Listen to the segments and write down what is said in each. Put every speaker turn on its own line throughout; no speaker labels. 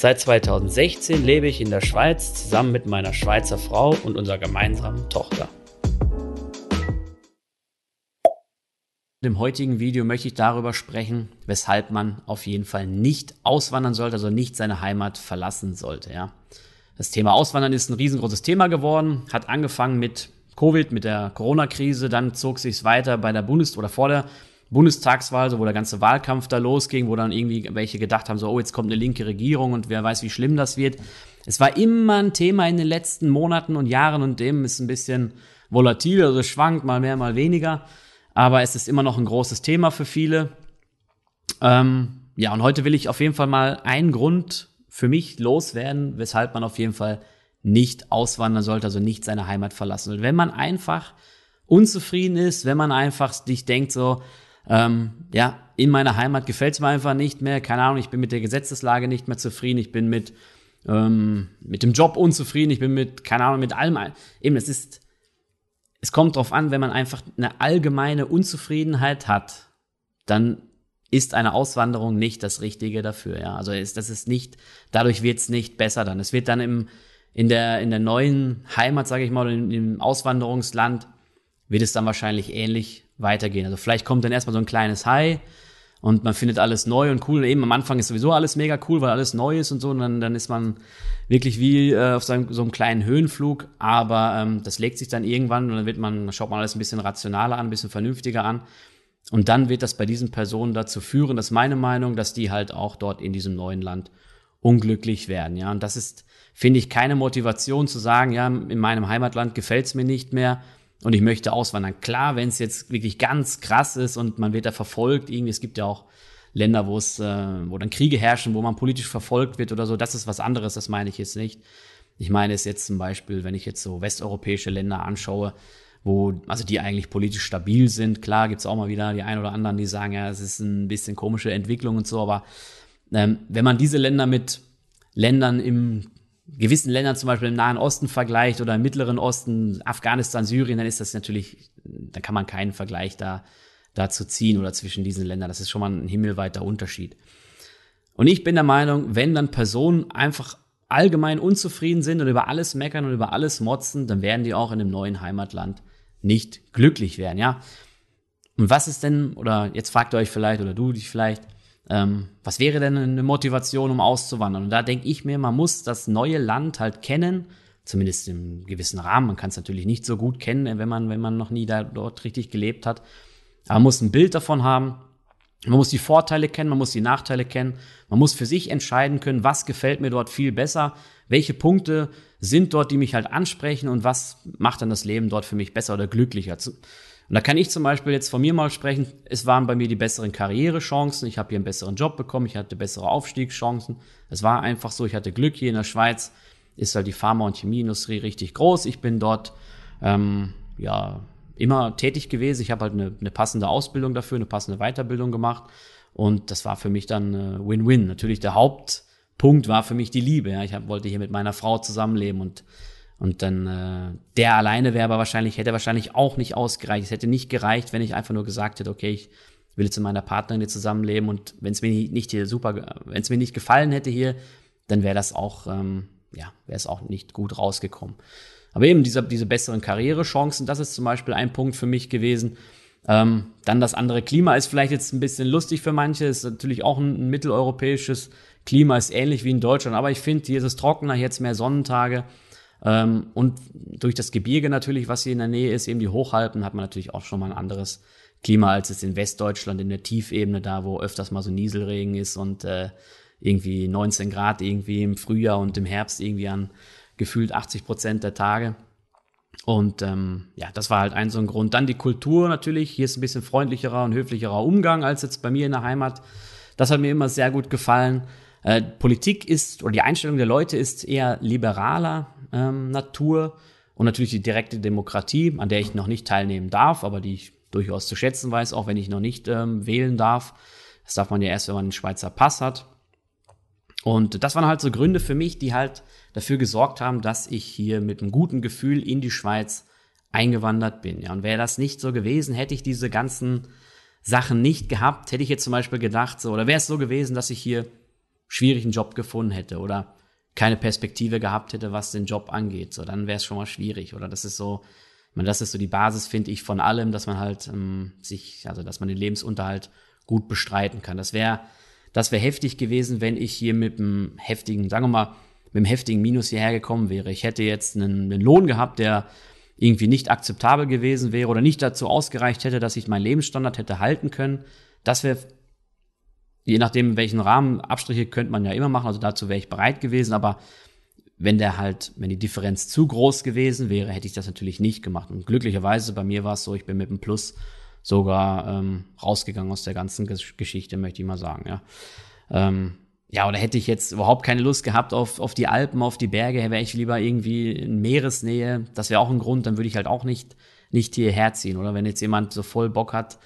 Seit 2016 lebe ich in der Schweiz zusammen mit meiner Schweizer Frau und unserer gemeinsamen Tochter. Im heutigen Video möchte ich darüber sprechen, weshalb man auf jeden Fall nicht auswandern sollte, also nicht seine Heimat verlassen sollte. Ja. Das Thema Auswandern ist ein riesengroßes Thema geworden, hat angefangen mit Covid, mit der Corona-Krise, dann zog sich weiter bei der Bundes- oder vor der Bundestagswahl, so wo der ganze Wahlkampf da losging, wo dann irgendwie welche gedacht haben, so, oh, jetzt kommt eine linke Regierung und wer weiß, wie schlimm das wird. Es war immer ein Thema in den letzten Monaten und Jahren und dem ist ein bisschen volatil, also schwankt mal mehr, mal weniger. Aber es ist immer noch ein großes Thema für viele. Ähm, ja, und heute will ich auf jeden Fall mal einen Grund für mich loswerden, weshalb man auf jeden Fall nicht auswandern sollte, also nicht seine Heimat verlassen sollte. Wenn man einfach unzufrieden ist, wenn man einfach sich denkt so, ähm, ja, in meiner Heimat gefällt es mir einfach nicht mehr, keine Ahnung, ich bin mit der Gesetzeslage nicht mehr zufrieden, ich bin mit, ähm, mit dem Job unzufrieden, ich bin mit, keine Ahnung, mit allem, eben, es ist, es kommt drauf an, wenn man einfach eine allgemeine Unzufriedenheit hat, dann ist eine Auswanderung nicht das Richtige dafür, ja. Also ist, das ist nicht, dadurch wird es nicht besser dann. Es wird dann im, in der, in der neuen Heimat, sage ich mal, in, im Auswanderungsland, wird es dann wahrscheinlich ähnlich weitergehen. Also vielleicht kommt dann erstmal so ein kleines High und man findet alles neu und cool. Eben am Anfang ist sowieso alles mega cool, weil alles neu ist und so. Und dann, dann ist man wirklich wie äh, auf so einem, so einem kleinen Höhenflug. Aber ähm, das legt sich dann irgendwann und dann wird man, schaut man alles ein bisschen rationaler an, ein bisschen vernünftiger an. Und dann wird das bei diesen Personen dazu führen, das ist meine Meinung, dass die halt auch dort in diesem neuen Land unglücklich werden. Ja, und das ist finde ich keine Motivation zu sagen, ja, in meinem Heimatland gefällt es mir nicht mehr und ich möchte auswandern. Klar, wenn es jetzt wirklich ganz krass ist und man wird da verfolgt, irgendwie, es gibt ja auch Länder, wo es, äh, wo dann Kriege herrschen, wo man politisch verfolgt wird oder so, das ist was anderes, das meine ich jetzt nicht. Ich meine es jetzt zum Beispiel, wenn ich jetzt so westeuropäische Länder anschaue, wo, also die eigentlich politisch stabil sind. Klar gibt's auch mal wieder die ein oder anderen, die sagen, ja, es ist ein bisschen komische Entwicklung und so, aber ähm, wenn man diese Länder mit Ländern im gewissen Ländern zum Beispiel im Nahen Osten vergleicht oder im Mittleren Osten, Afghanistan, Syrien, dann ist das natürlich, dann kann man keinen Vergleich da dazu ziehen oder zwischen diesen Ländern. Das ist schon mal ein himmelweiter Unterschied. Und ich bin der Meinung, wenn dann Personen einfach allgemein unzufrieden sind und über alles meckern und über alles motzen, dann werden die auch in dem neuen Heimatland nicht glücklich werden, ja. Und was ist denn, oder jetzt fragt ihr euch vielleicht, oder du dich vielleicht, ähm, was wäre denn eine Motivation, um auszuwandern? Und da denke ich mir, man muss das neue Land halt kennen, zumindest im gewissen Rahmen. Man kann es natürlich nicht so gut kennen, wenn man, wenn man noch nie da dort richtig gelebt hat. Aber man muss ein Bild davon haben. Man muss die Vorteile kennen, man muss die Nachteile kennen. Man muss für sich entscheiden können, was gefällt mir dort viel besser, welche Punkte sind dort, die mich halt ansprechen und was macht dann das Leben dort für mich besser oder glücklicher. Und da kann ich zum Beispiel jetzt von mir mal sprechen, es waren bei mir die besseren Karrierechancen, ich habe hier einen besseren Job bekommen, ich hatte bessere Aufstiegschancen. Es war einfach so, ich hatte Glück hier in der Schweiz, ist halt die Pharma- und Chemieindustrie richtig groß. Ich bin dort ähm, ja immer tätig gewesen. Ich habe halt eine, eine passende Ausbildung dafür, eine passende Weiterbildung gemacht. Und das war für mich dann äh, Win-Win. Natürlich der Hauptpunkt war für mich die Liebe. Ja. Ich hab, wollte hier mit meiner Frau zusammenleben und und dann äh, der alleine wäre aber wahrscheinlich, hätte wahrscheinlich auch nicht ausgereicht. Es hätte nicht gereicht, wenn ich einfach nur gesagt hätte, okay, ich will jetzt mit meiner Partnerin hier zusammenleben und wenn es mir nicht hier super, wenn es mir nicht gefallen hätte hier, dann wäre das auch, ähm, ja, wäre es auch nicht gut rausgekommen. Aber eben diese, diese besseren Karrierechancen, das ist zum Beispiel ein Punkt für mich gewesen. Ähm, dann das andere Klima ist vielleicht jetzt ein bisschen lustig für manche, ist natürlich auch ein, ein mitteleuropäisches Klima, ist ähnlich wie in Deutschland, aber ich finde, hier ist es trockener, jetzt mehr Sonnentage. Ähm, und durch das Gebirge natürlich, was hier in der Nähe ist, eben die Hochalpen, hat man natürlich auch schon mal ein anderes Klima als es in Westdeutschland in der Tiefebene, da wo öfters mal so Nieselregen ist und äh, irgendwie 19 Grad irgendwie im Frühjahr und im Herbst irgendwie an gefühlt 80 Prozent der Tage. Und ähm, ja, das war halt ein so ein Grund. Dann die Kultur natürlich. Hier ist ein bisschen freundlicherer und höflicherer Umgang als jetzt bei mir in der Heimat. Das hat mir immer sehr gut gefallen. Äh, Politik ist, oder die Einstellung der Leute ist eher liberaler. Ähm, Natur und natürlich die direkte Demokratie, an der ich noch nicht teilnehmen darf, aber die ich durchaus zu schätzen weiß, auch wenn ich noch nicht ähm, wählen darf. Das darf man ja erst, wenn man einen Schweizer Pass hat. Und das waren halt so Gründe für mich, die halt dafür gesorgt haben, dass ich hier mit einem guten Gefühl in die Schweiz eingewandert bin. Ja, und wäre das nicht so gewesen, hätte ich diese ganzen Sachen nicht gehabt, hätte ich jetzt zum Beispiel gedacht, so, oder wäre es so gewesen, dass ich hier schwierigen Job gefunden hätte oder keine Perspektive gehabt hätte, was den Job angeht, so, dann wäre es schon mal schwierig. Oder das ist so, ich meine, das ist so die Basis, finde ich, von allem, dass man halt ähm, sich, also dass man den Lebensunterhalt gut bestreiten kann. Das wäre, das wäre heftig gewesen, wenn ich hier mit einem heftigen, sagen wir mal, mit einem heftigen Minus hierher gekommen wäre. Ich hätte jetzt einen, einen Lohn gehabt, der irgendwie nicht akzeptabel gewesen wäre oder nicht dazu ausgereicht hätte, dass ich meinen Lebensstandard hätte halten können. Das wäre, je nachdem, in welchen Rahmen, Abstriche könnte man ja immer machen, also dazu wäre ich bereit gewesen, aber wenn der halt, wenn die Differenz zu groß gewesen wäre, hätte ich das natürlich nicht gemacht. Und glücklicherweise bei mir war es so, ich bin mit einem Plus sogar ähm, rausgegangen aus der ganzen Geschichte, möchte ich mal sagen, ja. Ähm, ja, oder hätte ich jetzt überhaupt keine Lust gehabt auf, auf die Alpen, auf die Berge, wäre ich lieber irgendwie in Meeresnähe. Das wäre auch ein Grund, dann würde ich halt auch nicht, nicht hierher ziehen. Oder wenn jetzt jemand so voll Bock hat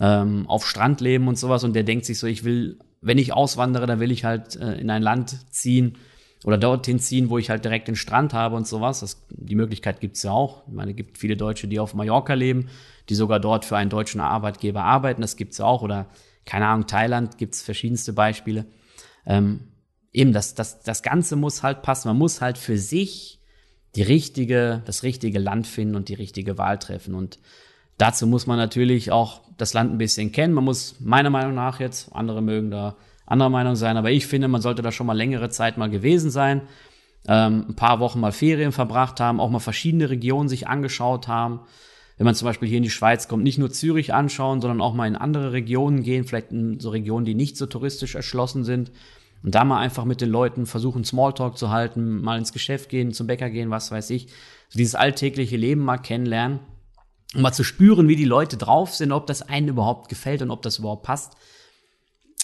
ähm, auf Strandleben und sowas und der denkt sich so, ich will, wenn ich auswandere, dann will ich halt äh, in ein Land ziehen oder dorthin ziehen, wo ich halt direkt den Strand habe und sowas. Das, die Möglichkeit gibt's ja auch. Ich meine, es gibt viele Deutsche, die auf Mallorca leben, die sogar dort für einen deutschen Arbeitgeber arbeiten. Das gibt's ja auch. Oder keine Ahnung, Thailand gibt's verschiedenste Beispiele ähm, eben das, das, das Ganze muss halt passen. Man muss halt für sich die richtige, das richtige Land finden und die richtige Wahl treffen. Und dazu muss man natürlich auch das Land ein bisschen kennen. Man muss meiner Meinung nach jetzt, andere mögen da anderer Meinung sein, aber ich finde, man sollte da schon mal längere Zeit mal gewesen sein, ähm, ein paar Wochen mal Ferien verbracht haben, auch mal verschiedene Regionen sich angeschaut haben. Wenn man zum Beispiel hier in die Schweiz kommt, nicht nur Zürich anschauen, sondern auch mal in andere Regionen gehen, vielleicht in so Regionen, die nicht so touristisch erschlossen sind und da mal einfach mit den Leuten versuchen, Smalltalk zu halten, mal ins Geschäft gehen, zum Bäcker gehen, was weiß ich. So dieses alltägliche Leben mal kennenlernen. Um mal zu spüren, wie die Leute drauf sind, ob das einen überhaupt gefällt und ob das überhaupt passt.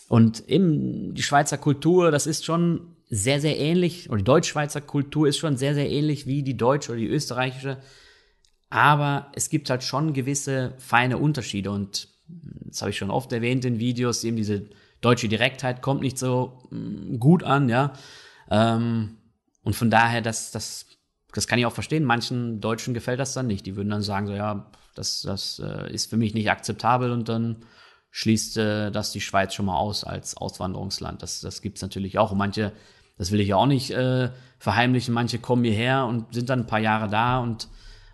Und eben die Schweizer Kultur, das ist schon sehr, sehr ähnlich, oder die Deutschschweizer Kultur ist schon sehr, sehr ähnlich wie die deutsche oder die österreichische. Aber es gibt halt schon gewisse feine Unterschiede und das habe ich schon oft erwähnt in Videos, eben diese deutsche Direktheit kommt nicht so mm, gut an, ja. Ähm, und von daher, das, das, das kann ich auch verstehen. Manchen Deutschen gefällt das dann nicht. Die würden dann sagen, so, ja, das, das äh, ist für mich nicht akzeptabel und dann schließt äh, das die Schweiz schon mal aus als Auswanderungsland. Das, das gibt's natürlich auch. Und manche, das will ich ja auch nicht äh, verheimlichen, manche kommen hierher und sind dann ein paar Jahre da und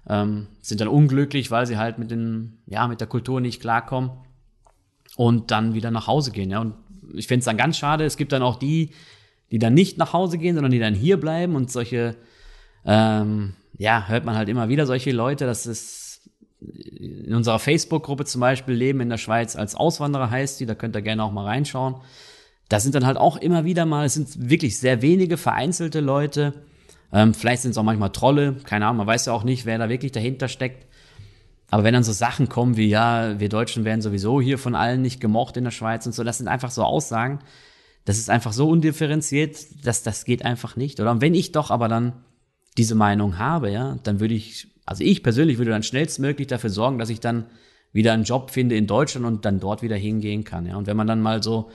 ähm, sind dann unglücklich, weil sie halt mit den, ja, mit der Kultur nicht klarkommen und dann wieder nach Hause gehen. Ja. Und ich finde es dann ganz schade, es gibt dann auch die, die dann nicht nach Hause gehen, sondern die dann hier bleiben und solche, ähm, ja, hört man halt immer wieder solche Leute, das ist in unserer Facebook-Gruppe zum Beispiel Leben in der Schweiz als Auswanderer heißt die, da könnt ihr gerne auch mal reinschauen. Da sind dann halt auch immer wieder mal, es sind wirklich sehr wenige vereinzelte Leute, ähm, vielleicht sind es auch manchmal Trolle, keine Ahnung, man weiß ja auch nicht, wer da wirklich dahinter steckt. Aber wenn dann so Sachen kommen wie, ja, wir Deutschen werden sowieso hier von allen nicht gemocht in der Schweiz und so, das sind einfach so Aussagen. Das ist einfach so undifferenziert, dass das geht einfach nicht. Oder und wenn ich doch aber dann diese Meinung habe, ja, dann würde ich, also ich persönlich würde dann schnellstmöglich dafür sorgen, dass ich dann wieder einen Job finde in Deutschland und dann dort wieder hingehen kann. Ja. Und wenn man dann mal so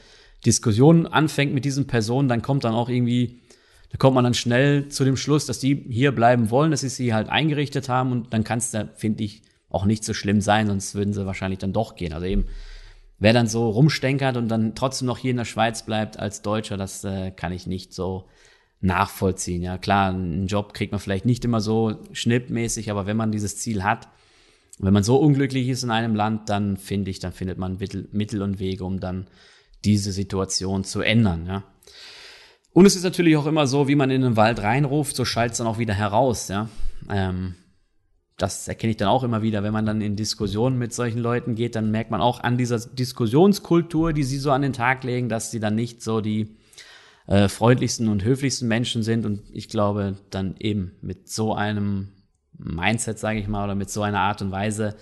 Diskussionen anfängt mit diesen Personen, dann kommt dann auch irgendwie, da kommt man dann schnell zu dem Schluss, dass die hier bleiben wollen, dass sie sie halt eingerichtet haben und dann kann es da, finde ich, auch nicht so schlimm sein, sonst würden sie wahrscheinlich dann doch gehen. Also eben, wer dann so rumstenkert und dann trotzdem noch hier in der Schweiz bleibt als Deutscher, das äh, kann ich nicht so nachvollziehen. Ja, klar, einen Job kriegt man vielleicht nicht immer so schnippmäßig, aber wenn man dieses Ziel hat, wenn man so unglücklich ist in einem Land, dann finde ich, dann findet man Mittel, und Wege, um dann diese Situation zu ändern. Ja. Und es ist natürlich auch immer so, wie man in den Wald reinruft, so schallt es dann auch wieder heraus. Ja. Ähm, das erkenne ich dann auch immer wieder, wenn man dann in Diskussionen mit solchen Leuten geht, dann merkt man auch an dieser Diskussionskultur, die sie so an den Tag legen, dass sie dann nicht so die äh, freundlichsten und höflichsten Menschen sind. Und ich glaube, dann eben mit so einem Mindset, sage ich mal, oder mit so einer Art und Weise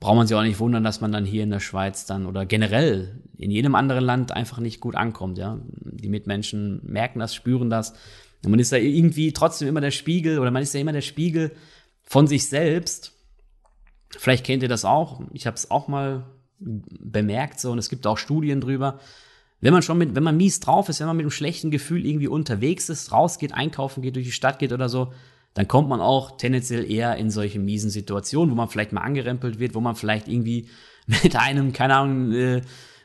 braucht man sich auch nicht wundern, dass man dann hier in der Schweiz dann oder generell in jedem anderen Land einfach nicht gut ankommt. Ja, die Mitmenschen merken das, spüren das Und man ist ja irgendwie trotzdem immer der Spiegel oder man ist ja immer der Spiegel von sich selbst. Vielleicht kennt ihr das auch. Ich habe es auch mal bemerkt so und es gibt auch Studien drüber. Wenn man schon mit, wenn man mies drauf ist, wenn man mit einem schlechten Gefühl irgendwie unterwegs ist, rausgeht, einkaufen geht, durch die Stadt geht oder so, dann kommt man auch tendenziell eher in solche miesen Situationen, wo man vielleicht mal angerempelt wird, wo man vielleicht irgendwie mit einem, keine Ahnung, äh,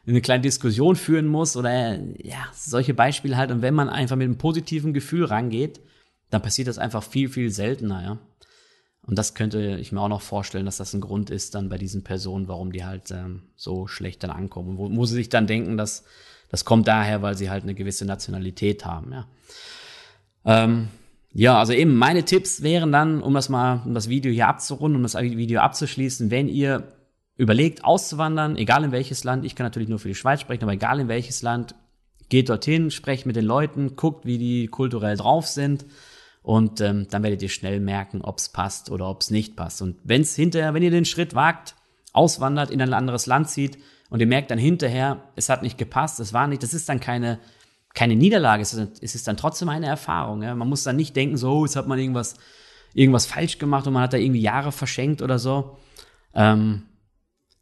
eine kleine Diskussion führen muss oder ja, solche Beispiele halt. Und wenn man einfach mit einem positiven Gefühl rangeht, dann passiert das einfach viel, viel seltener, ja. Und das könnte ich mir auch noch vorstellen, dass das ein Grund ist dann bei diesen Personen, warum die halt ähm, so schlecht dann ankommen. Wo, wo sie sich dann denken, dass das kommt daher, weil sie halt eine gewisse Nationalität haben, ja. Ähm, ja, also eben meine Tipps wären dann, um das mal, um das Video hier abzurunden, um das Video abzuschließen, wenn ihr überlegt auszuwandern, egal in welches Land, ich kann natürlich nur für die Schweiz sprechen, aber egal in welches Land, geht dorthin, sprecht mit den Leuten, guckt, wie die kulturell drauf sind und ähm, dann werdet ihr schnell merken, ob es passt oder ob es nicht passt. Und wenn es hinterher, wenn ihr den Schritt wagt, auswandert, in ein anderes Land zieht und ihr merkt dann hinterher, es hat nicht gepasst, es war nicht, das ist dann keine keine Niederlage, es ist, dann trotzdem eine Erfahrung. Ja? Man muss dann nicht denken, so, oh, jetzt hat man irgendwas, irgendwas falsch gemacht und man hat da irgendwie Jahre verschenkt oder so. Ähm,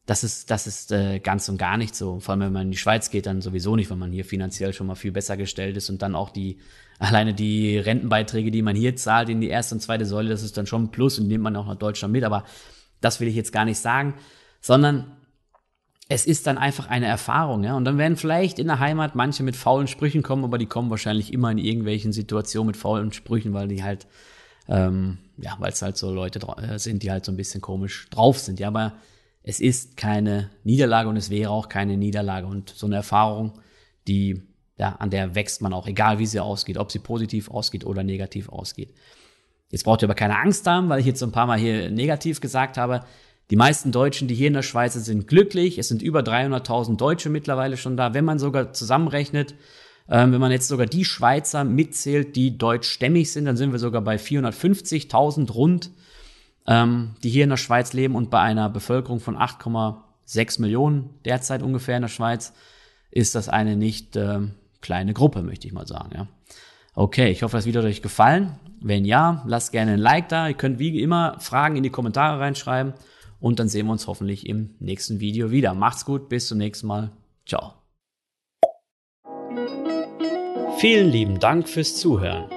das ist, das ist äh, ganz und gar nicht so. Vor allem, wenn man in die Schweiz geht, dann sowieso nicht, weil man hier finanziell schon mal viel besser gestellt ist und dann auch die, alleine die Rentenbeiträge, die man hier zahlt in die erste und zweite Säule, das ist dann schon ein Plus und nimmt man auch nach Deutschland mit. Aber das will ich jetzt gar nicht sagen, sondern es ist dann einfach eine Erfahrung, ja. Und dann werden vielleicht in der Heimat manche mit faulen Sprüchen kommen, aber die kommen wahrscheinlich immer in irgendwelchen Situationen mit faulen Sprüchen, weil die halt, ähm, ja, weil es halt so Leute äh, sind, die halt so ein bisschen komisch drauf sind. Ja, aber es ist keine Niederlage und es wäre auch keine Niederlage. Und so eine Erfahrung, die, ja, an der wächst man auch, egal wie sie ausgeht, ob sie positiv ausgeht oder negativ ausgeht. Jetzt braucht ihr aber keine Angst haben, weil ich jetzt ein paar Mal hier negativ gesagt habe. Die meisten Deutschen, die hier in der Schweiz sind, sind glücklich. Es sind über 300.000 Deutsche mittlerweile schon da. Wenn man sogar zusammenrechnet, ähm, wenn man jetzt sogar die Schweizer mitzählt, die deutschstämmig sind, dann sind wir sogar bei 450.000 rund, ähm, die hier in der Schweiz leben und bei einer Bevölkerung von 8,6 Millionen derzeit ungefähr in der Schweiz ist das eine nicht äh, kleine Gruppe, möchte ich mal sagen. Ja. Okay, ich hoffe, das Video hat euch gefallen. Wenn ja, lasst gerne ein Like da. Ihr könnt wie immer Fragen in die Kommentare reinschreiben. Und dann sehen wir uns hoffentlich im nächsten Video wieder. Macht's gut, bis zum nächsten Mal. Ciao. Vielen lieben Dank fürs Zuhören.